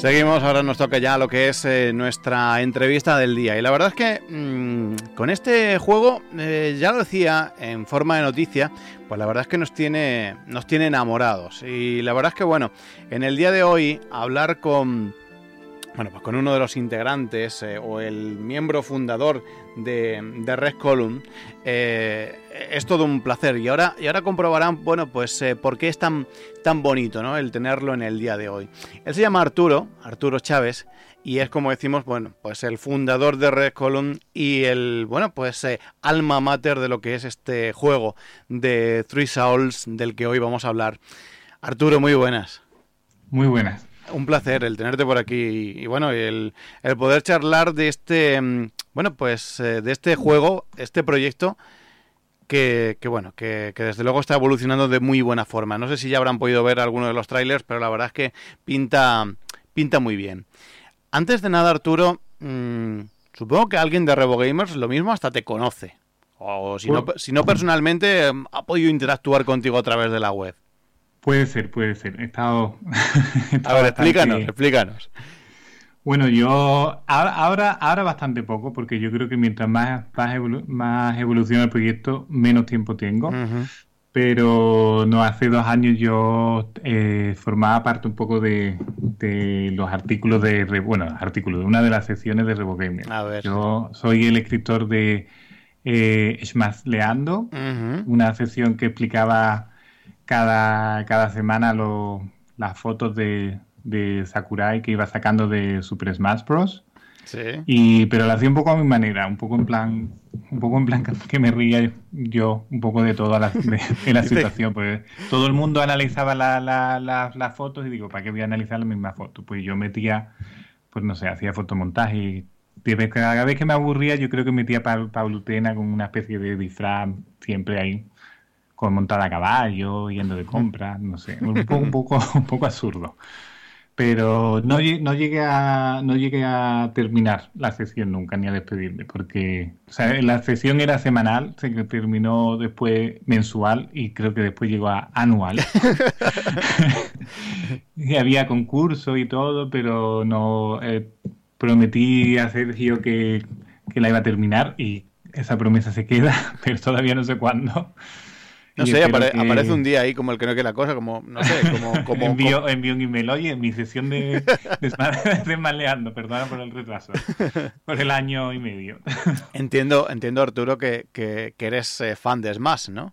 Seguimos, ahora nos toca ya lo que es eh, nuestra entrevista del día. Y la verdad es que mm, con este juego, eh, ya lo decía en forma de noticia, pues la verdad es que nos tiene, nos tiene enamorados. Y la verdad es que, bueno, en el día de hoy, hablar con bueno, pues con uno de los integrantes eh, o el miembro fundador de, Red Column, eh, es todo un placer. Y ahora, y ahora comprobarán, bueno, pues eh, por qué es tan, tan bonito, ¿no? El tenerlo en el día de hoy. Él se llama Arturo, Arturo Chávez, y es como decimos, bueno, pues el fundador de Red Column y el, bueno, pues alma mater de lo que es este juego de Three Souls del que hoy vamos a hablar. Arturo, muy buenas. Muy buenas un placer el tenerte por aquí y, bueno, el, el, poder charlar de este, mm, bueno, pues eh, de este juego, este proyecto que, que bueno, que, que, desde luego está evolucionando de muy buena forma. No sé si ya habrán podido ver alguno de los trailers, pero la verdad es que pinta, pinta muy bien. Antes de nada, Arturo, mmm, supongo que alguien de Revo Gamers lo mismo hasta te conoce. O si, no, si no personalmente, ha podido interactuar contigo a través de la web. Puede ser, puede ser. He estado. a ver, explícanos, explícanos. Bueno, yo ahora, ahora bastante poco, porque yo creo que mientras más, más, evoluciona el proyecto, menos tiempo tengo. Pero no, hace dos años yo eh, formaba parte un poco de, los artículos de, bueno, artículos de una de las secciones de RevoGamer. A ver. Yo soy el escritor de eh, Leando, una sección que explicaba cada, cada semana las fotos de, de, Sakurai que iba sacando de Super Smash Bros. Sí. Y, pero lo hacía un poco a mi manera, un poco en plan, un poco en plan que me ría yo un poco de toda la, de, la situación, pues todo el mundo analizaba las fotos y digo, ¿para qué voy a analizar la misma foto? Pues yo metía, pues no sé, hacía fotomontaje y cada vez que me aburría yo creo que metía Paulutena con una especie de disfraz siempre ahí con montada a caballo, yendo de compras, no sé, un poco, un poco, un poco absurdo. Pero no, no, llegué a, no llegué a terminar la sesión nunca, ni a despedirme, porque o sea, la sesión era semanal, se terminó después mensual y creo que después llegó a anual. y había concurso y todo, pero no eh, prometí a Sergio que, que la iba a terminar y esa promesa se queda, pero todavía no sé cuándo. No sé, aparece un día ahí como el que no quiere la cosa, como, no sé, como... como envío, envío, un email, oye, mi sesión de, de, maleando, perdona por el retraso, por el año y medio. entiendo, entiendo Arturo, que, que, eres eh, fan de Smash, ¿no?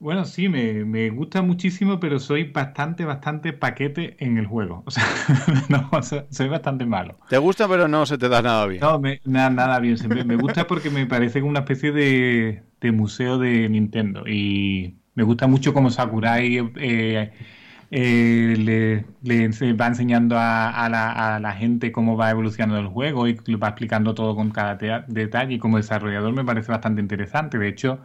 Bueno, sí, me, me, gusta muchísimo, pero soy bastante, bastante paquete en el juego. O sea, no, soy bastante malo. ¿Te gusta, pero no se te da nada bien? No, nada, nada bien. me gusta porque me parece una especie de, de museo de Nintendo. Y me gusta mucho como Sakurai eh, eh, le, le, va enseñando a, la, a, la, gente cómo va evolucionando el juego y va explicando todo con cada detalle. Y como desarrollador me parece bastante interesante. De hecho,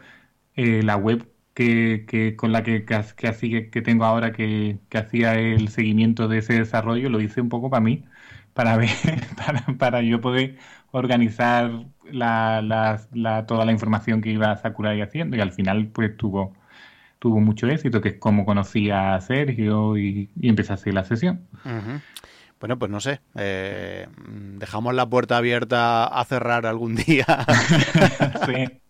eh, la web que, que, con la que, que, que tengo ahora que, hacía el seguimiento de ese desarrollo lo hice un poco para mí, para ver, para, para yo poder organizar la, la, toda la información que iba Sakurai haciendo y al final pues tuvo tuvo mucho éxito, que es como conocí a Sergio y, y empecé a hacer la sesión. Bueno, pues no sé, eh, dejamos la puerta abierta a cerrar algún día. sí.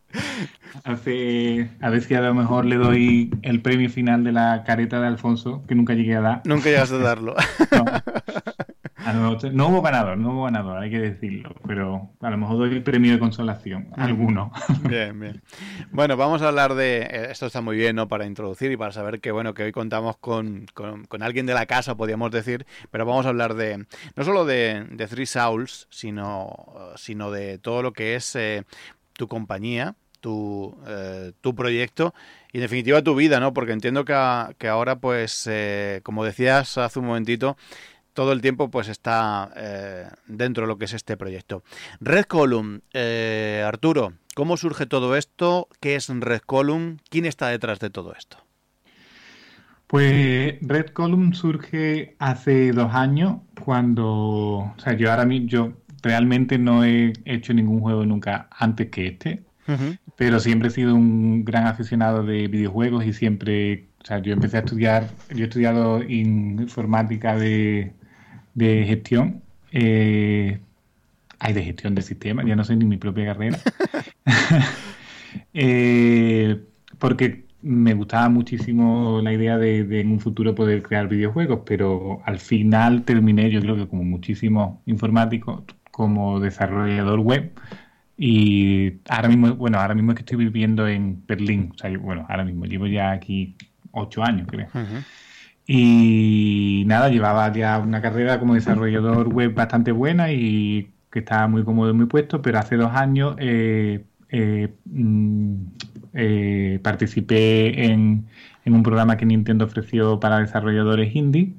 Hace, a ver si a lo mejor le doy el premio final de la careta de Alfonso, que nunca llegué a dar. Nunca llegaste a darlo. no. hubo ganador, no hubo ganador, hay que decirlo, pero a lo mejor doy el premio de consolación, alguno. Bien, bien. Bueno, vamos a hablar de, eh, esto está muy bien, ¿no? Para introducir y para saber que, bueno, que hoy contamos con, con, alguien de la casa, podríamos decir, pero vamos a hablar de, no solo de, de Three Souls, sino, sino de todo lo que es eh, tu compañía, tu, eh, tu proyecto y en definitiva tu vida, ¿no? Porque entiendo que, que ahora, pues, eh, como decías hace un momentito, todo el tiempo pues está eh, dentro de lo que es este proyecto. Red Column, Arturo, ¿cómo surge todo esto? ¿Qué es Red Column? ¿Quién está detrás de todo esto? Pues Red Column surge hace dos años cuando, o sea, yo ahora mismo, yo realmente no he hecho ningún juego nunca antes que este pero siempre he sido un gran aficionado de videojuegos y siempre, o sea, yo empecé a estudiar, yo he estudiado informática de, de gestión. Eh, hay de gestión de sistemas, ya no sé ni mi propia carrera. Eh, porque me gustaba muchísimo la idea de, en un futuro poder crear videojuegos, pero al final terminé, yo creo que como muchísimos informáticos, como desarrollador web. Y ahora mismo, bueno, ahora mismo es que estoy viviendo en Berlín. O sea, bueno, ahora mismo llevo ya aquí ocho años, creo. Y nada, llevaba ya una carrera como desarrollador web bastante buena y que estaba muy cómodo en mi puesto, pero hace dos años eh, eh, mm, eh, participé en, un programa que Nintendo ofreció para desarrolladores indie,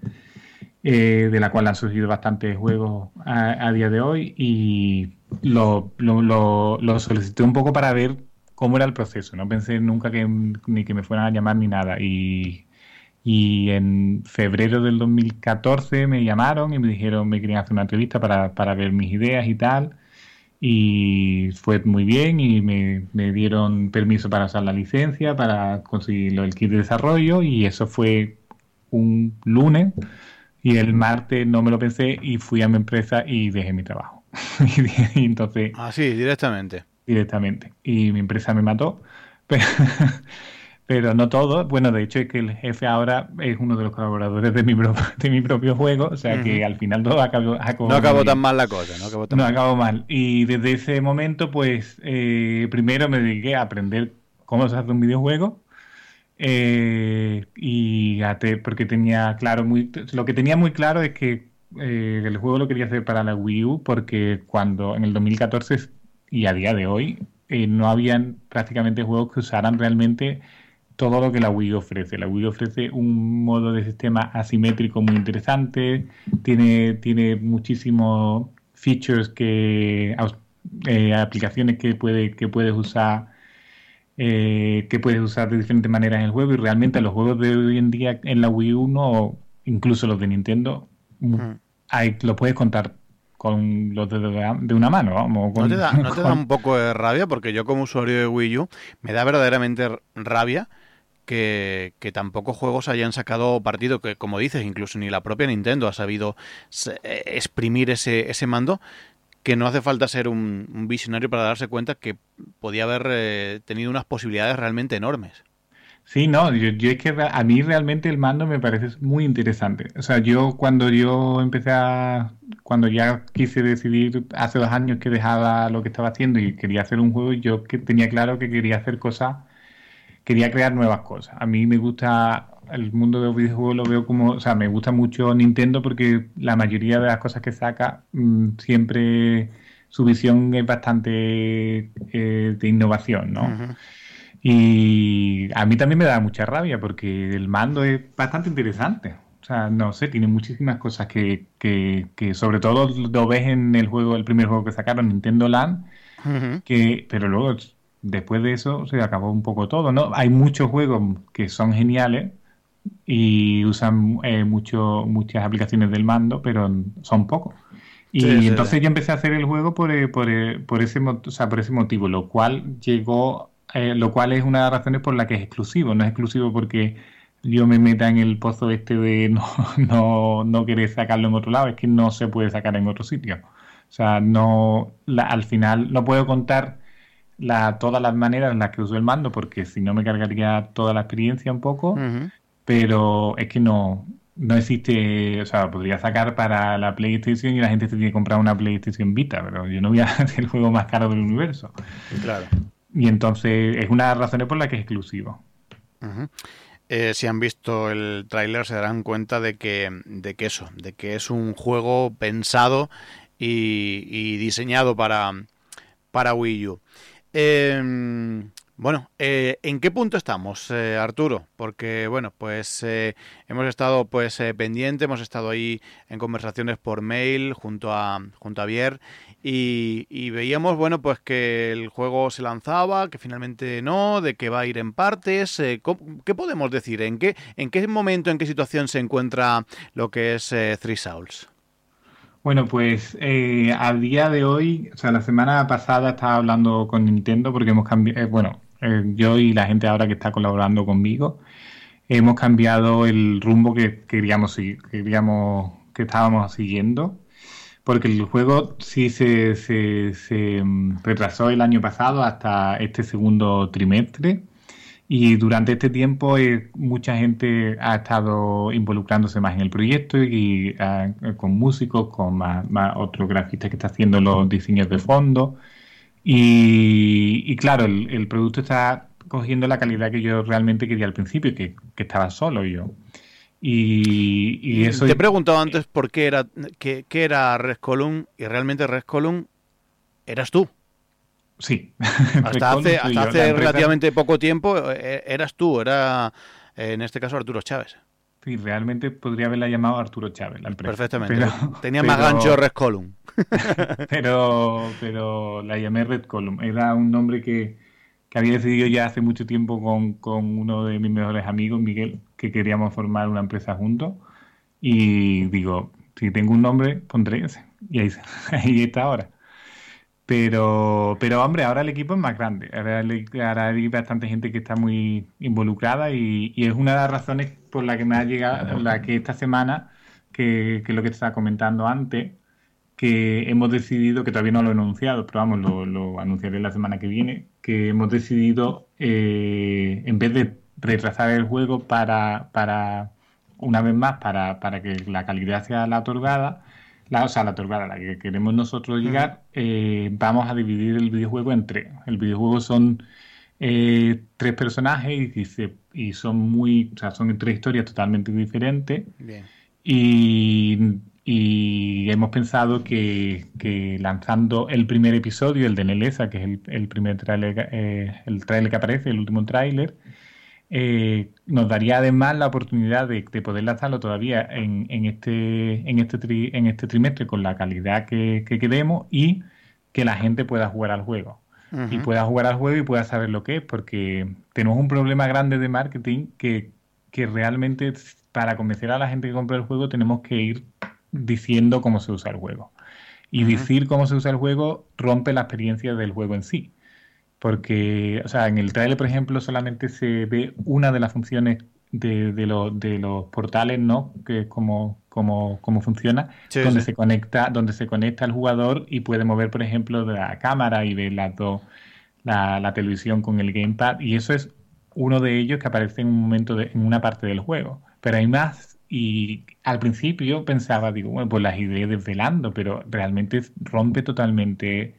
de la cual han surgido bastantes juegos a, día de hoy y lo, lo, solicité un poco para ver cómo era el proceso. No pensé nunca que ni que me fueran a llamar ni nada y en febrero del 2014 me llamaron y me dijeron me querían hacer una entrevista para, ver mis ideas y tal. Y fue muy bien y me, dieron permiso para usar la licencia, para conseguir el kit de desarrollo y eso fue un lunes y el martes no me lo pensé y fui a mi empresa y dejé mi trabajo. y entonces... Así, ah, directamente. Directamente. Y mi empresa me mató. Pero, pero no todo. Bueno, de hecho es que el jefe ahora es uno de los colaboradores de mi, de mi propio juego, o sea que al final todo acabó, no acabó tan mal la cosa, no acabó tan no acabó mal. Y desde ese momento, pues, eh, primero me dediqué a aprender cómo se hace un videojuego. Eh, y porque tenía claro muy lo que tenía muy claro es que eh, el juego lo quería hacer para la Wii U porque cuando en el 2014 y a día de hoy no habían prácticamente juegos que usaran realmente todo lo que la Wii ofrece. La Wii ofrece un modo de sistema asimétrico muy interesante, tiene, tiene muchísimos features que eh, aplicaciones que puede, que puedes usar eh, que puedes usar de diferentes maneras en el juego y realmente los juegos de hoy en día en la Wii U incluso los de Nintendo hay, lo puedes contar con los dedos de, una mano. Vamos, ¿No te, da, ¿no te da un poco de rabia? Porque yo como usuario de Wii U me da verdaderamente rabia que, tampoco juegos hayan sacado partido, que como dices, incluso ni la propia Nintendo ha sabido eh, exprimir ese, ese mando, que no hace falta ser un, visionario para darse cuenta que podía haber eh, tenido unas posibilidades realmente enormes. Sí, no, yo, es que a mí realmente el mando me parece muy interesante. O sea, yo cuando yo empecé a, cuando ya quise decidir hace dos años que dejaba lo que estaba haciendo y quería hacer un juego, yo que tenía claro que quería hacer cosas quería crear nuevas cosas. A mí me gusta el mundo de los videojuegos, lo veo como, o sea, me gusta mucho Nintendo porque la mayoría de las cosas que saca mm, siempre su visión es bastante eh, de innovación, ¿no? Y a mí también me da mucha rabia porque el mando es bastante interesante. O sea, no sé, tiene muchísimas cosas que, que, que sobre todo lo ves en el juego, el primer juego que sacaron, Nintendo Land, que, pero luego después de eso se acabó un poco todo, ¿no? Hay muchos juegos que son geniales y usan eh, mucho, muchas aplicaciones del mando, pero son pocos. Y entonces yo empecé a hacer el juego por, eh, por, eh, por, ese, o sea, por ese motivo, lo cual llegó, lo cual es una de las razones por la que es exclusivo. No es exclusivo porque yo me meta en el pozo este de no, no, no querer sacarlo en otro lado, es que no se puede sacar en otro sitio. O sea, no, al final no puedo contar la, todas las maneras en las que uso el mando, porque si no me cargaría toda la experiencia un poco, pero es que no, no existe, o sea, podría sacar para la PlayStation y la gente se tiene que comprar una PlayStation Vita, pero yo no voy a hacer el juego más caro del universo. Claro. Y entonces es una de las razones por las que es exclusivo. Eh, si han visto el tráiler se darán cuenta de que, de que eso, de que es un juego pensado y, diseñado para, para Wii U. Eh, bueno, eh, ¿en qué punto estamos, eh, Arturo? Porque, bueno, pues eh, hemos estado pues pendiente, hemos estado ahí en conversaciones por mail junto a, junto a Bier y, veíamos, bueno, pues que el juego se lanzaba, que finalmente no, de que va a ir en partes. ¿Qué podemos decir? ¿En qué, ¿En qué momento, en qué situación se encuentra lo que es Three Souls? Bueno, pues eh, a día de hoy, o sea, la semana pasada estaba hablando con Nintendo porque hemos cambiado, eh, bueno, eh, yo y la gente ahora que está colaborando conmigo, hemos cambiado el rumbo que queríamos, queríamos, que estábamos siguiendo, porque el juego sí se, mm, retrasó el año pasado hasta este segundo trimestre. Y durante este tiempo eh, mucha gente ha estado involucrándose más en el proyecto y ah, con músicos, con más, otros grafistas que están haciendo los diseños de fondo. Y, claro, el, producto está cogiendo la calidad que yo realmente quería al principio, que, que estaba solo yo. Y, eso... Te he preguntado antes por qué era, qué, qué era Red Column y realmente Red Column eras tú. Sí. Hasta hace, hasta hace relativamente poco tiempo eh, eras tú, era en este caso Arturo Chávez. Sí, realmente podría haberla llamado Arturo Chávez la empresa. Perfectamente. Tenía más gancho Red Column. pero, pero la llamé Red Column. Era un nombre que, que había decidido ya hace mucho tiempo con, con, uno de mis mejores amigos, Miguel, que queríamos formar una empresa juntos. Y digo, si tengo un nombre, pondré ese. Y ahí, ahí está ahora. Pero, pero hombre, ahora el equipo es más grande. Ahora, hay bastante gente que está muy involucrada y, es una de las razones por la que me ha llegado, la que esta semana, que, que, es lo que te estaba comentando antes, que hemos decidido, que todavía no lo he anunciado, pero vamos, lo, lo anunciaré la semana que viene, que hemos decidido, eh, en vez de retrasar el juego para, para una vez más, para, para que la calidad sea la otorgada, la, o sea, la a la que queremos nosotros llegar, eh, vamos a dividir el videojuego en tres. El videojuego son eh, tres personajes y, y, son muy, o sea, son tres historias totalmente diferentes. Y, hemos pensado que, lanzando el primer episodio, el de Neleza, que es el, primer trailer, eh, el trailer que aparece, el último tráiler, eh, nos daría además la oportunidad de, poder lanzarlo todavía en, este, en, este en este trimestre con la calidad que, queremos y que la gente pueda jugar al juego. Y pueda jugar al juego y pueda saber lo que es, porque tenemos un problema grande de marketing que, que realmente para convencer a la gente que compra el juego tenemos que ir diciendo cómo se usa el juego. Y decir cómo se usa el juego rompe la experiencia del juego en sí. Porque, o sea, en el trailer, por ejemplo, solamente se ve una de las funciones de, de, de los portales, ¿no? Que es como, como, funciona, donde se conecta, donde se conecta el jugador y puede mover, por ejemplo, la cámara y ver las dos, la, la, televisión con el gamepad. Y eso es uno de ellos que aparece en un momento de, en una parte del juego. Pero hay más y al principio pensaba, digo, bueno, pues las ideas desvelando, pero realmente rompe totalmente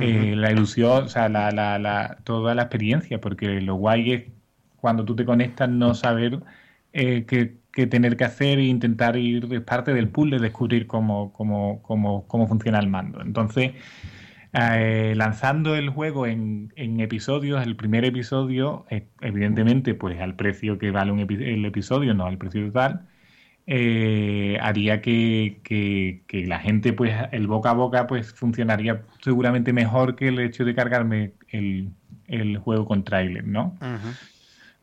eh, la ilusión, o sea, la, la, la, toda la experiencia, porque lo guay es cuando tú te conectas no saber eh, qué, tener que hacer e intentar ir, es parte del pool de descubrir cómo, cómo, cómo, cómo funciona el mando. Entonces, eh, lanzando el juego en, episodios, el primer episodio, evidentemente, pues al precio que vale un el episodio, no al precio total, eh, haría que, que, la gente, pues, el boca a boca, pues, funcionaría seguramente mejor que el hecho de cargarme el, el juego con trailer, ¿no?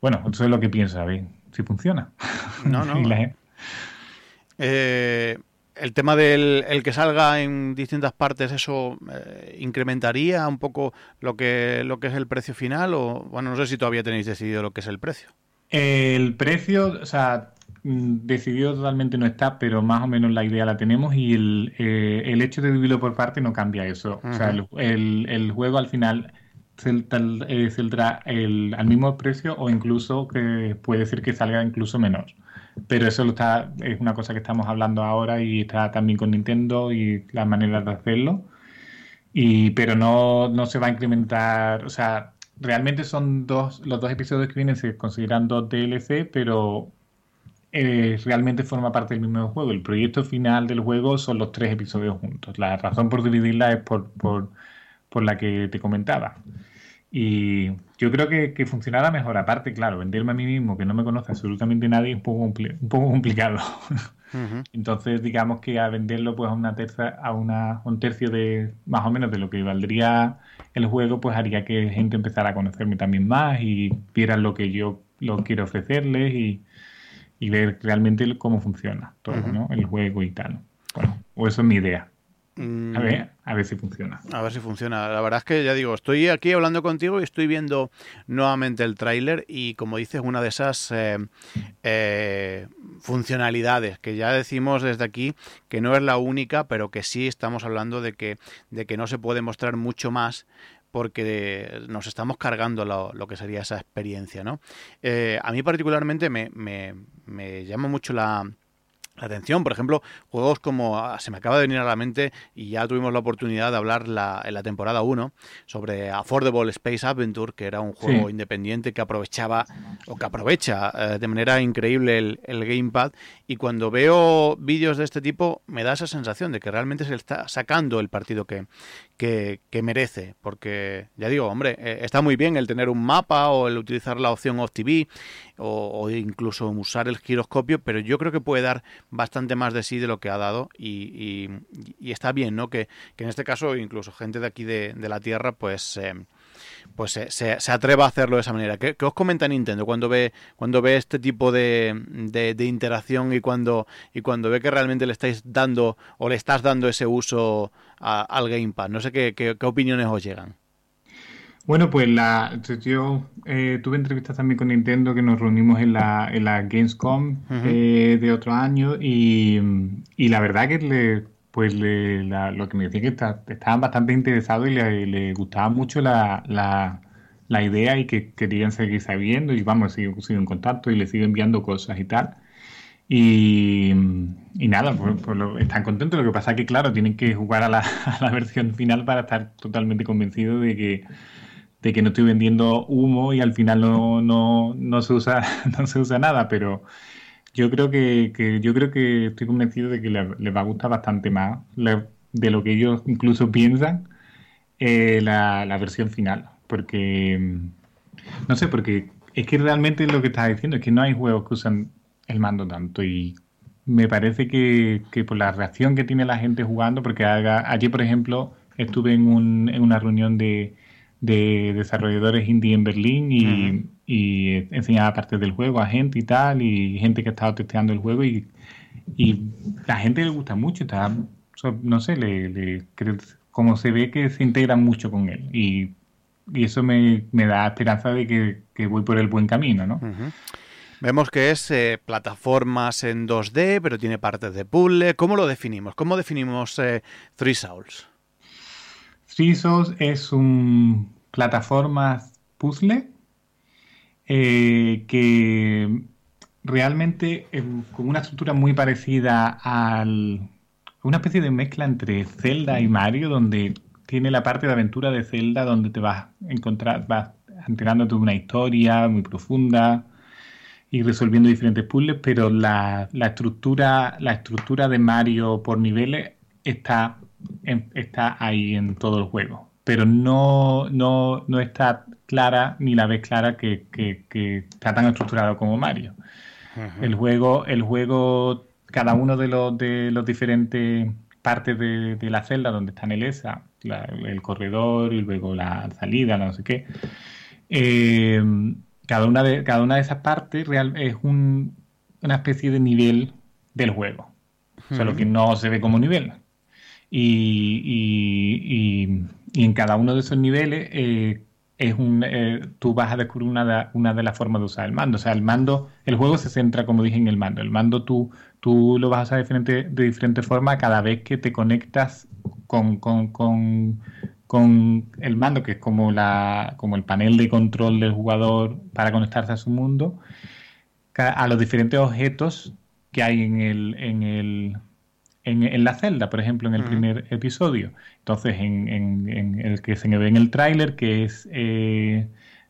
Bueno, eso es lo que pienso, a ver si funciona. No, no. eh, el tema del el que salga en distintas partes, ¿eso eh, incrementaría un poco lo que, lo que es el precio final? O, bueno, no sé si todavía tenéis decidido lo que es el precio. El precio, o sea, decidido totalmente no está, pero más o menos la idea la tenemos y el, eh, el hecho de dividirlo por parte no cambia eso. O sea, el, el, juego al final eh, saldrá el, al mismo precio o incluso que puede ser que salga incluso menor. Pero eso lo está, es una cosa que estamos hablando ahora y está también con Nintendo y las maneras de hacerlo. Y, pero no, no se va a incrementar, o sea, realmente son dos, los dos episodios que vienen se consideran dos DLC, pero eh, realmente forma parte del mismo juego. El proyecto final del juego son los tres episodios juntos. La razón por dividirla es por, por, por la que te comentaba. Y yo creo que, que, funcionará mejor. Aparte, claro, venderme a mí mismo, que no me conoce absolutamente nadie, es un poco, un poco complicado. Entonces, digamos que a venderlo pues a una tercia, a una, un tercio de más o menos de lo que valdría el juego, pues haría que gente empezara a conocerme también más y vieran lo que yo lo quiero ofrecerles y, y ver realmente cómo funciona todo, ¿no? El juego y tal. Bueno, o eso es mi idea. Mm. A ver, a ver si funciona. A ver si funciona. La verdad es que ya digo, estoy aquí hablando contigo y estoy viendo nuevamente el tráiler y como dices, una de esas eh, eh, funcionalidades que ya decimos desde aquí que no es la única, pero que sí estamos hablando de que, de que no se puede mostrar mucho más porque nos estamos cargando lo, que sería esa experiencia, ¿no? Eh, a mí particularmente me, me, me llama mucho la, atención. Por ejemplo, juegos como ah, se me acaba de venir a la mente y ya tuvimos la oportunidad de hablar la, en la temporada 1 sobre Affordable Space Adventure, que era un juego independiente que aprovechaba o que aprovecha eh, de manera increíble el, el gamepad. Y cuando veo vídeos de este tipo, me da esa sensación de que realmente se está sacando el partido que, que, merece, porque ya digo, hombre, eh, está muy bien el tener un mapa o el utilizar la opción Off TV o, incluso usar el giroscopio, pero yo creo que puede dar bastante más de sí de lo que ha dado y, está bien, ¿no? Que, en este caso incluso gente de aquí de, la Tierra, pues... Eh, pues se, atreva a hacerlo de esa manera. ¿Qué, os comenta Nintendo cuando ve, cuando ve este tipo de, de, interacción y cuando, y cuando ve que realmente le estáis dando o le estás dando ese uso al Gamepad? No sé qué, qué, opiniones os llegan. Bueno, pues la, yo eh, tuve entrevistas también con Nintendo que nos reunimos en la, en la Gamescom eh, de otro año y, y, la verdad que le, pues le, lo que me decía que estaban bastante interesados y le, gustaba mucho la, la, idea y que querían seguir sabiendo y vamos, sigo, en contacto y le sigo enviando cosas y tal. Y, y nada, pues, pues están contentos. Lo que pasa es que, claro, tienen que jugar a la, a la versión final para estar totalmente convencidos de que, de que no estoy vendiendo humo y al final no, no, no, se, usa, no se usa nada, pero yo creo que, yo creo que estoy convencido de que les va a gustar bastante más de lo que ellos incluso piensan eh, la, versión final. Porque, no sé, porque es que realmente lo que estás diciendo es que no hay juegos que usan el mando tanto y me parece que, por la reacción que tiene la gente jugando, porque haga, ayer, por ejemplo, estuve en, un, en una reunión de, de desarrolladores indie en Berlín y, y enseñaba partes del juego a gente y tal, y gente que estaba testeando el juego y, y la gente le gusta mucho, está, no sé, le, le, como se ve que se integra mucho con él y, y eso me, me, da esperanza de que, que, voy por el buen camino, ¿no? Vemos que es eh, plataformas en 2D, pero tiene partes de puzzle. ¿Cómo lo definimos? ¿Cómo definimos eh, Three Souls? Three Souls es un plataforma puzzle eh, que realmente con una estructura muy parecida al una especie de mezcla entre Zelda y Mario donde tiene la parte de aventura de Zelda donde te vas a encontrar vas enterándote de una historia muy profunda y resolviendo diferentes puzzles pero la, la estructura la estructura de Mario por niveles está está ahí en todo el juego pero no, no, no está clara ni la ves clara que, está tan estructurado como Mario. El juego, el juego, cada uno de los de los diferentes partes de, la celda donde está el ESA, el corredor y luego la salida, no sé qué. Eh, cada una de cada una de esas partes real, es un, una especie de nivel del juego, solo que no se ve como nivel. Y y en cada uno de esos niveles eh, es un, eh, tú vas a descubrir una de, una de las formas de usar el mando. O sea, el mando, el juego se centra, como dije, en el mando. El mando tú, tú lo vas a usar de diferente, de diferente forma cada vez que te conectas con, con, el mando, que es como, la, como el panel de control del jugador para conectarse a su mundo, a los diferentes objetos que hay en el, en el, en, la celda, por ejemplo, en el primer episodio. Entonces, en, el que se ve en el tráiler, que es eh,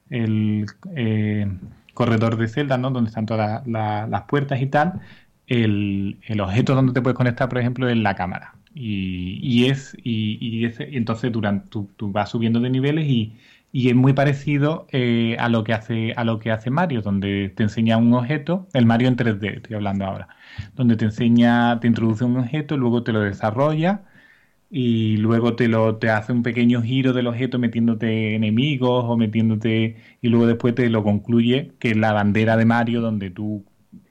el eh, corredor de celda, ¿no? Donde están todas las puertas y tal, el, objeto donde te puedes conectar, por ejemplo, es la cámara. Y, es, y, entonces durante, tú, vas subiendo de niveles y, es muy parecido eh, a lo que hace a lo que hace Mario, donde te enseña un objeto, el Mario en 3D, estoy hablando ahora donde te enseña, te introduce un objeto, luego te lo desarrolla y luego te lo te hace un pequeño giro del objeto metiéndote enemigos o metiéndote y luego después te lo concluye que es la bandera de Mario donde tú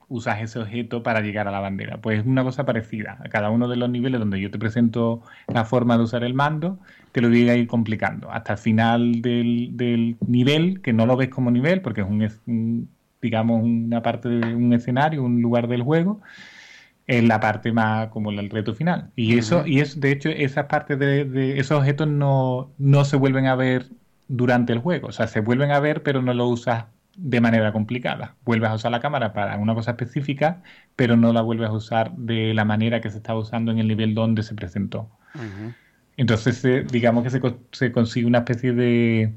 usas ese objeto para llegar a la bandera. Pues es una cosa parecida. A cada uno de los niveles donde yo te presento la forma de usar el mando, te lo voy a ir complicando. Hasta el final del, nivel, que no lo ves como nivel, porque es un, digamos, una parte de un escenario, un lugar del juego, es la parte más como el reto final. Y eso, y es, de hecho, esas partes de, de, esos objetos no, no se vuelven a ver durante el juego. O sea, se vuelven a ver, pero no lo usas de manera complicada. Vuelves a usar la cámara para una cosa específica, pero no la vuelves a usar de la manera que se estaba usando en el nivel donde se presentó. Entonces, eh, digamos que se, se, consigue una especie de...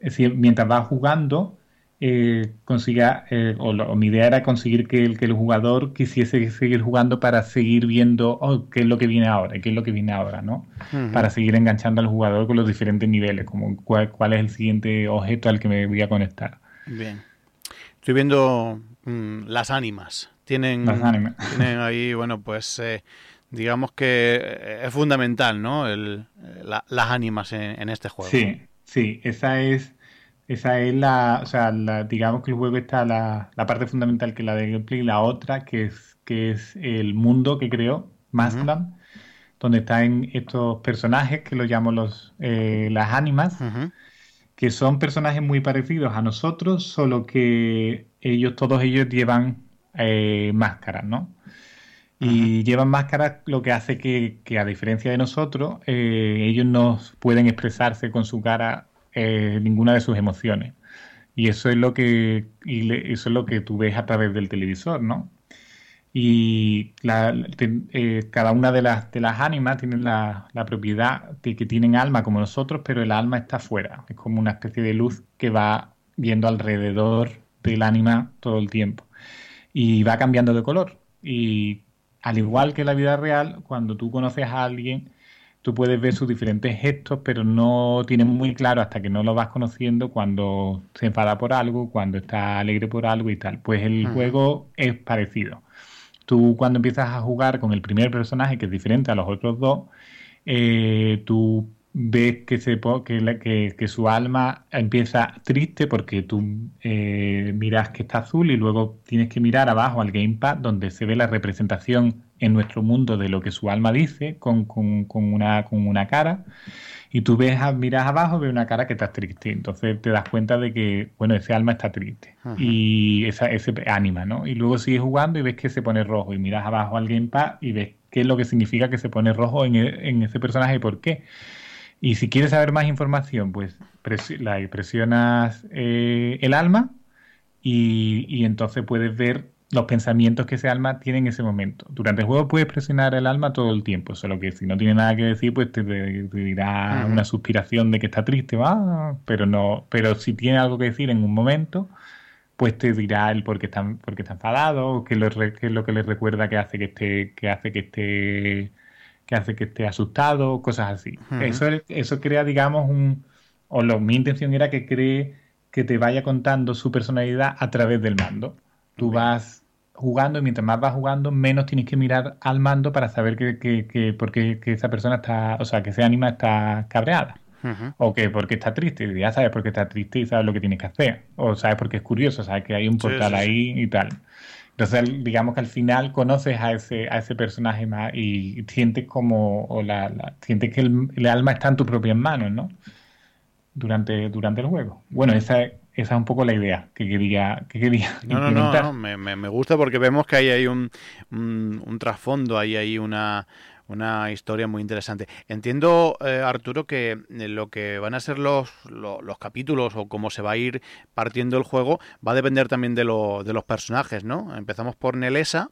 Es decir, mientras vas jugando, eh, consiga, eh, o, mi idea era conseguir que el, que el jugador quisiese seguir jugando para seguir viendo oh, qué es lo que viene ahora, qué es lo que viene ahora, ¿no? Para seguir enganchando al jugador con los diferentes niveles, como cuál, cuál es el siguiente objeto al que me voy a conectar. Bien. Estoy viendo mm, las ánimas. Tienen, tienen ahí, bueno, pues eh, digamos que eh, es fundamental, ¿no? El, las ánimas en, este juego. Sí, sí, esa es, esa es la, o sea, digamos que el juego está la, la parte fundamental que es la de gameplay y la otra que es, que es el mundo que creó Maskland, donde están estos personajes que lo llamo los, eh, las ánimas que son personajes muy parecidos a nosotros, solo que ellos, todos ellos llevan eh, máscaras, ¿no? Y llevan máscaras, lo que hace que, a diferencia de nosotros, eh, ellos no pueden expresarse con su cara eh, ninguna de sus emociones. Y eso es lo que eso es lo que tú ves a través del televisor, ¿no? y eh, cada una de las, de las ánimas tiene la, propiedad de que tienen alma como nosotros, pero el alma está fuera. Es como una especie de luz que va viendo alrededor del ánima todo el tiempo. Y va cambiando de color. Y al igual que en la vida real, cuando tú conoces a alguien, tú puedes ver sus diferentes gestos, pero no tienes muy claro hasta que no lo vas conociendo cuando se enfada por algo, cuando está alegre por algo y tal. Pues el juego es parecido tú cuando empiezas a jugar con el primer personaje, que es diferente a los otros dos, eh, tú ves que, se, que, que, su alma empieza triste porque tú eh, miras que está azul y luego tienes que mirar abajo al gamepad donde se ve la representación en nuestro mundo de lo que su alma dice con, con, con, una, con una cara y tú ves, miras abajo, ves una cara que está triste. Entonces te das cuenta de que, bueno, ese alma está triste. Y esa, ese ánima, ¿no? Y luego sigues jugando y ves que se pone rojo. Y miras abajo al gamepad y ves qué es lo que significa que se pone rojo en, e, en ese personaje y por qué. Y si quieres saber más información, pues la presionas eh, el alma y, y entonces puedes ver los pensamientos que ese alma tiene en ese momento. Durante el juego puedes presionar el alma todo el tiempo, solo que si no tiene nada que decir, pues te, dirá una suspiración de que está triste, va, pero no, pero si tiene algo que decir en un momento, pues te dirá el por qué está, porque está enfadado, qué es lo que le recuerda que hace que esté, que hace que esté, que hace que esté asustado, cosas así. Eso, eso crea, digamos, un, o lo, mi intención era que cree que te vaya contando su personalidad a través del mando. Tú vas jugando y mientras más vas jugando, menos tienes que mirar al mando para saber que, que, que, por qué que esa persona está, o sea, que ese ánima está cabreada. O que porque está triste, y ya sabes por qué está triste y sabes lo que tienes que hacer. O sabes porque es curioso, sabes que hay un portal ahí y tal. Entonces, digamos que al final conoces a ese, a ese personaje más y sientes como, o la, sientes que el, alma está en tus propias manos, ¿no? Durante, durante el juego. Bueno, esa es esa es un poco la idea que quería, que quería no, no, no, no, me, me, gusta porque vemos que hay ahí un, un, trasfondo, hay ahí una, una historia muy interesante. Entiendo, eh, Arturo, que eh, lo que van a ser los, los, capítulos o cómo se va a ir partiendo el juego va a depender también de, lo, de los personajes, ¿no? Empezamos por Nelesa.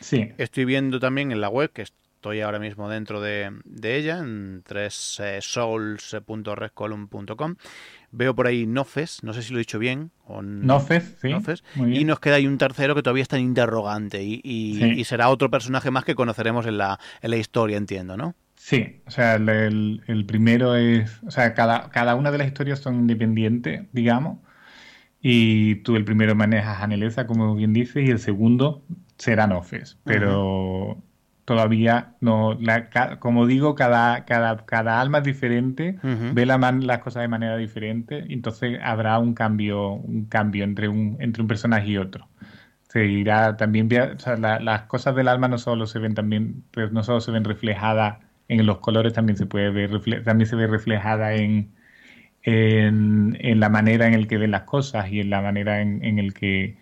Sí. Estoy viendo también en la web que estoy ahora mismo dentro de, ella, en 3souls.redcolumn.com. Veo por ahí Nofes, no sé si lo he dicho bien. O Nofes, sí. Y nos queda ahí un tercero que todavía está en interrogante y, será otro personaje más que conoceremos en la, en la historia, entiendo, ¿no? Sí, o sea, el, primero es, o sea, cada, cada una de las historias son independientes, digamos, y tú el primero manejas a Neleza, como bien dices, y el segundo será Nofes, pero todavía no, como digo, cada, cada, cada alma es diferente, ve la las cosas de manera diferente, entonces habrá un cambio, un cambio entre un, entre un personaje y otro. se irá también, o sea, las cosas del alma no solo se ven también, pues no solo se ven reflejadas en los colores, también se puede ver, también se ve reflejada en, en, la manera en el que ven las cosas y en la manera en, en el que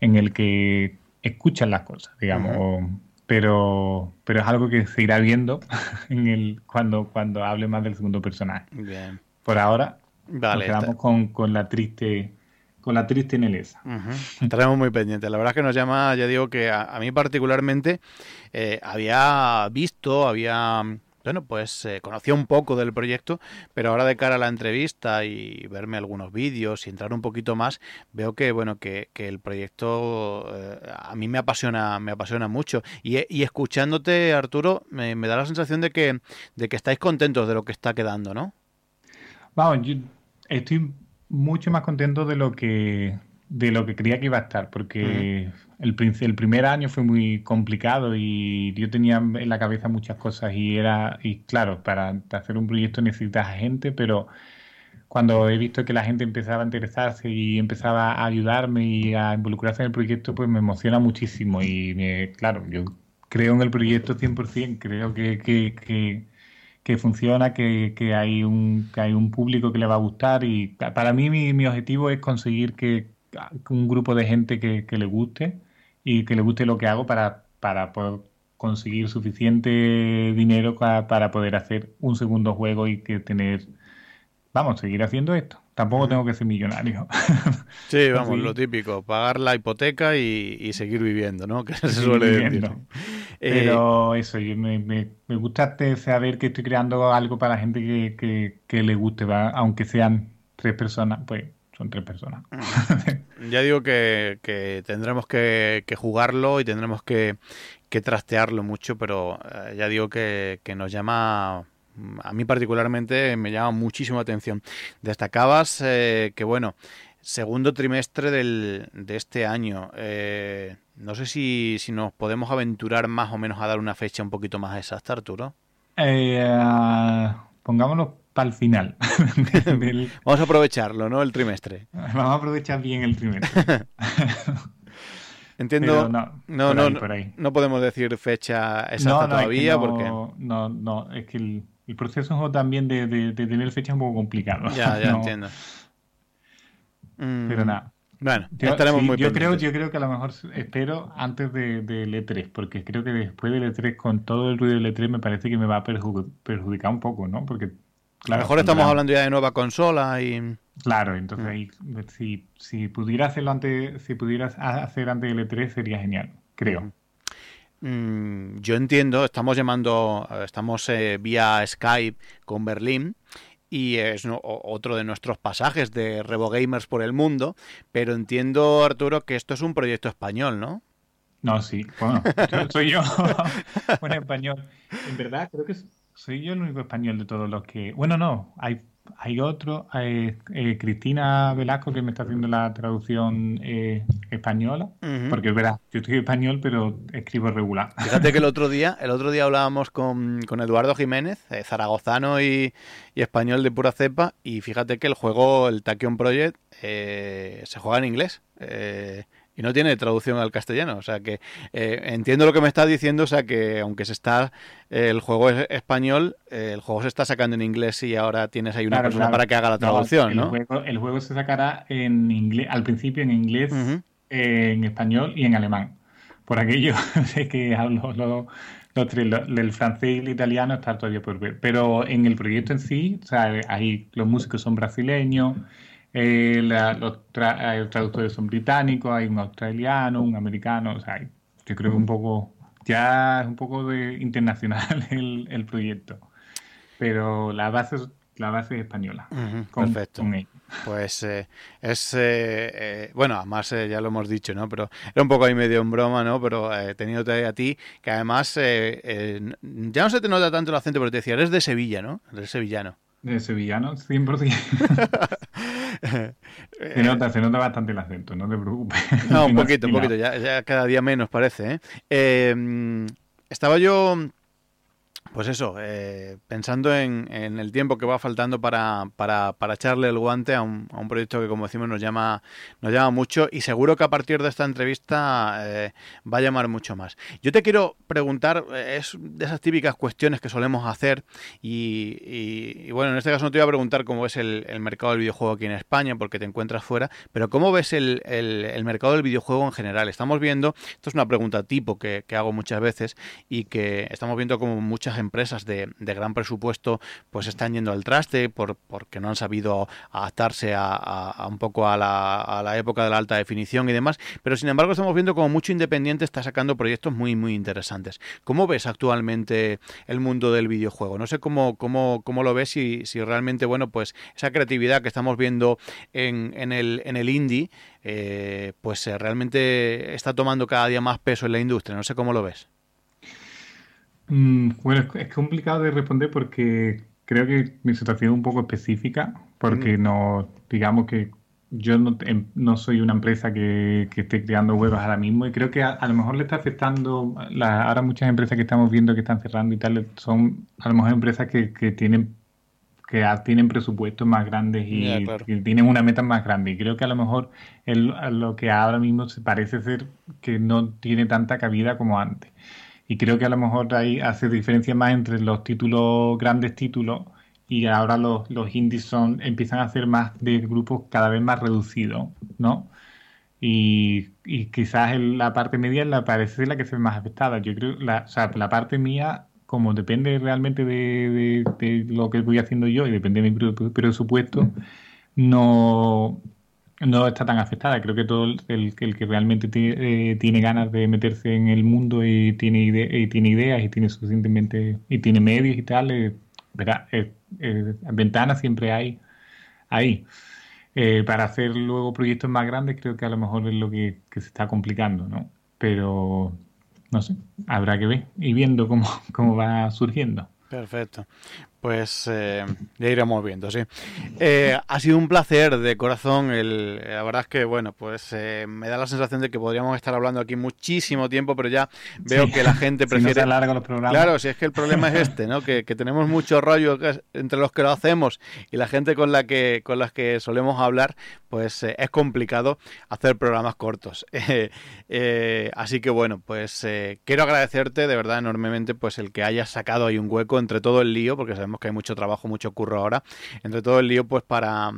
en el que escuchan las cosas, digamos. Pero, pero es algo que se irá viendo en el, cuando, cuando hable más del segundo personaje. Bien. Por ahora nos quedamos con, con la triste con la triste Nelesa. Estaremos muy pendientes. La verdad es que nos llama, ya digo que a, mí particularmente eh, había visto, había bueno, pues eh, conocía un poco del proyecto, pero ahora de cara a la entrevista y verme algunos vídeos y entrar un poquito más, veo que bueno que, que el proyecto eh, a mí me apasiona, me apasiona mucho. Y, escuchándote, Arturo, me, da la sensación de que, de que estáis contentos de lo que está quedando, ¿no? Vamos, yo estoy mucho más contento de lo que de lo que creía que iba a estar, porque el, el primer año fue muy complicado y yo tenía en la cabeza muchas cosas y era, y claro, para hacer un proyecto necesitas gente, pero cuando he visto que la gente empezaba a interesarse y empezaba a ayudarme y a involucrarse en el proyecto, pues me emociona muchísimo y me, claro, yo creo en el proyecto 100%, creo que, que, que, que funciona, que, que, hay un, que hay un público que le va a gustar y para mí mi, mi objetivo es conseguir que, un grupo de gente que, le guste y que le guste lo que hago para, para poder conseguir suficiente dinero para, poder hacer un segundo juego y que tener, vamos, seguir haciendo esto. Tampoco tengo que ser millonario. Sí, vamos, lo típico, pagar la hipoteca y, seguir viviendo, ¿no? Que se suele decir. Eh, Pero eso, me, me, gusta saber que estoy creando algo para la gente que, que, le guste, aunque sean tres personas, pues son tres personas. ya digo que, tendremos que, jugarlo y tendremos que, trastearlo mucho, pero eh, ya digo que, nos llama a mí particularmente me llama muchísimo la atención. Destacabas eh, que, bueno, segundo trimestre del, de este año. Eh, no sé si, si, nos podemos aventurar más o menos a dar una fecha un poquito más exacta, Arturo. pongámonos para el final. Vamos a aprovecharlo, ¿no? El trimestre. Vamos a aprovechar bien el trimestre. Entiendo. no, no, no, no, podemos decir fecha exacta todavía porque. No, no, es que el, proceso también de, de, tener fecha es un poco complicado. Ya, ya entiendo. Pero nada. Bueno, yo, estaremos muy yo creo, yo creo que a lo mejor espero antes de, de E3, porque creo que después del E3, con todo el ruido del E3, me parece que me va a perjudicar un poco, ¿no? Porque a lo mejor estamos hablando ya de nueva consola y. Claro, entonces mm. si, si pudiera hacerlo antes, si pudieras hacer antes del E3 sería genial, creo. Mm, yo entiendo, estamos llamando, estamos eh, vía Skype con Berlín y es otro de nuestros pasajes de Revo Gamers por el mundo, pero entiendo, Arturo, que esto es un proyecto español, ¿no? No, sí, bueno, soy yo, un español. En verdad, creo que es soy yo el único español de todos los que. Bueno, no, hay, hay otro, hay, eh, Cristina Velasco, que me está haciendo la traducción eh, española, porque es verdad, yo estoy español, pero escribo regular. Fíjate que el otro día, el otro día hablábamos con, Eduardo Jiménez, eh, zaragozano y, y, español de pura cepa, y fíjate que el juego, el Tachyon Project, se juega en inglés y no tiene traducción al castellano. O sea que eh, entiendo lo que me estás diciendo, o sea que aunque se está el juego es español, el juego se está sacando en inglés y ahora tienes ahí una persona para que haga la traducción, ¿no? El, Juego, se sacará en inglés, al principio en inglés, en español y en alemán. Por aquello sé que hablo los, el francés y el italiano está todavía por ver. Pero en el proyecto en sí, o sea, ahí los músicos son brasileños. Eh, los, traductores son británicos, hay un australiano, un americano, o sea, yo creo que un poco, ya es un poco de internacional el, proyecto, pero la base es, la base es española. perfecto. pues eh, es, eh, bueno, además ya lo hemos dicho, ¿no? Pero era un poco ahí medio en broma, ¿no? Pero teniéndote a ti, que además ya no se te nota tanto el acento, pero te decía, eres de Sevilla, ¿no? Eres sevillano. De sevillano, 100%. se, nota, se nota bastante el acento, no te preocupes. No, un poquito, un poquito, ya, ya, cada día menos parece. ¿eh? Em, estaba yo pues eso, eh, pensando en, el tiempo que va faltando para, para, para echarle el guante a un, a un, proyecto que, como decimos, nos llama, nos llama mucho y seguro que a partir de esta entrevista eh, va a llamar mucho más. Yo te quiero preguntar, eh, es de esas típicas cuestiones que solemos hacer y, bueno, en este caso no te voy a preguntar cómo es el, el, mercado del videojuego aquí en España porque te encuentras fuera, pero cómo ves el, el, mercado del videojuego en general. Estamos viendo, esto es una pregunta tipo que, que hago muchas veces y que estamos viendo como muchas empresas de, gran presupuesto pues están yendo al traste por, porque no han sabido adaptarse a, un poco a la, época de la alta definición y demás, pero sin embargo estamos viendo como mucho independiente está sacando proyectos muy muy interesantes. ¿Cómo ves actualmente el mundo del videojuego? No sé cómo, cómo, cómo lo ves y si realmente, bueno, pues esa creatividad que estamos viendo en, en, el, en el indie, eh, pues eh, realmente está tomando cada día más peso en la industria. No sé cómo lo ves. Mm, bueno, es complicado de responder porque creo que mi situación es un poco específica, porque mm. no, digamos que yo no, em, no soy una empresa que, que, esté creando juegos ahora mismo y creo que a, lo mejor le está afectando, la, ahora muchas empresas que estamos viendo que están cerrando y tal, son a lo mejor empresas que, que tienen que tienen presupuestos más grandes y, tienen una meta más grande. Y creo que a lo mejor el, lo que ahora mismo se parece ser que no tiene tanta cabida como antes. Y creo que a lo mejor ahí hace diferencia más entre los títulos, grandes títulos, y ahora los, los indies son, empiezan a ser más de grupos cada vez más reducidos, ¿no? Y, y quizás la parte media la parece la que se ve más afectada. Yo creo, la, la parte mía, como depende realmente de, de, lo que voy haciendo yo y depende de mi presupuesto, no, no está tan afectada. Creo que todo el, el que realmente eh, tiene ganas de meterse en el mundo y tiene, y tiene ideas y tiene suficientemente y tiene medios y tal, eh, verá, eh, ventanas siempre hay ahí. para hacer luego proyectos más grandes creo que a lo mejor es lo que, que, se está complicando, ¿no? Pero no sé, habrá que ver y viendo cómo, cómo va surgiendo. Perfecto. Pues eh, ya iremos viendo, sí. Eh, ha sido un placer de corazón. El, la verdad es que, bueno, pues eh, me da la sensación de que podríamos estar hablando aquí muchísimo tiempo, pero ya veo que la gente prefiere. si no los programas. Claro, si es que el problema es este, ¿no? Que, tenemos mucho rollo entre los que lo hacemos y la gente con la que con las que solemos hablar, pues es complicado hacer programas cortos. así que bueno, pues quiero agradecerte de verdad enormemente, pues el que hayas sacado ahí un hueco entre todo el lío, porque sabemos que hay mucho trabajo, mucho curro ahora, entre todo el lío, pues para,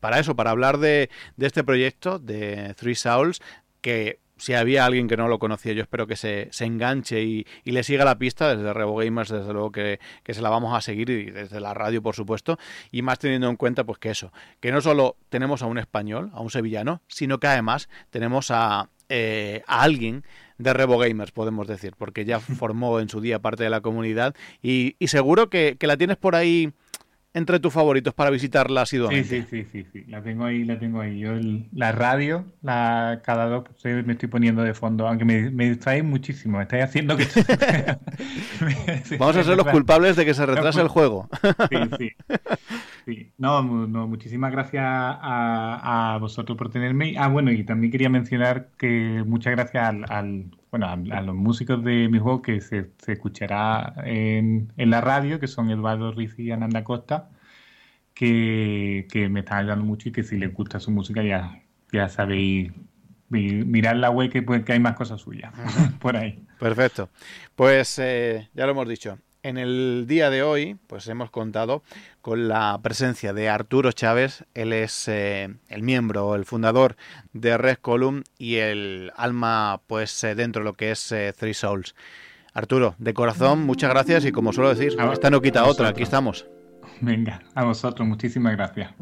para eso, para hablar de, de este proyecto de Three Souls, que si había alguien que no lo conocía, yo espero que se, se enganche y, y, le siga la pista. Desde Revo Gamers, desde luego que, que, se la vamos a seguir y desde la radio, por supuesto, y más teniendo en cuenta pues que eso, que no solo tenemos a un español, a un sevillano, sino que además tenemos a, eh, a alguien de Revo Gamers, podemos decir, porque ya formó en su día parte de la comunidad y, y seguro que, que, la tienes por ahí entre tus favoritos para visitarla asiduamente. Sí, sí, sí, sí, la tengo ahí, la tengo ahí. Yo la radio, la cada dos me estoy poniendo de fondo, aunque me, me distrae muchísimo, me estáis haciendo que... Vamos a ser los culpables de que se retrase el juego. sí, sí. Sí, no, no muchísimas gracias a, a, vosotros por tenerme. Ah, bueno, y también quería mencionar que muchas gracias al, bueno, a, los músicos de mi juego que se, escuchará en, en, la radio, que son Eduardo Riz y Ananda Costa, que, que, me están ayudando mucho y que si les gusta su música ya, ya sabéis mirar la web que, pues, que hay más cosas suyas por ahí. Perfecto. Pues eh, ya lo hemos dicho. En el día de hoy, pues hemos contado con la presencia de Arturo Chávez. Él es eh, el miembro, el fundador de Red Column y el alma, pues, eh, dentro de lo que es eh, Three Souls. Arturo, de corazón, muchas gracias y como suelo decir, esta no quita otra, aquí estamos. Venga, a vosotros, muchísimas gracias.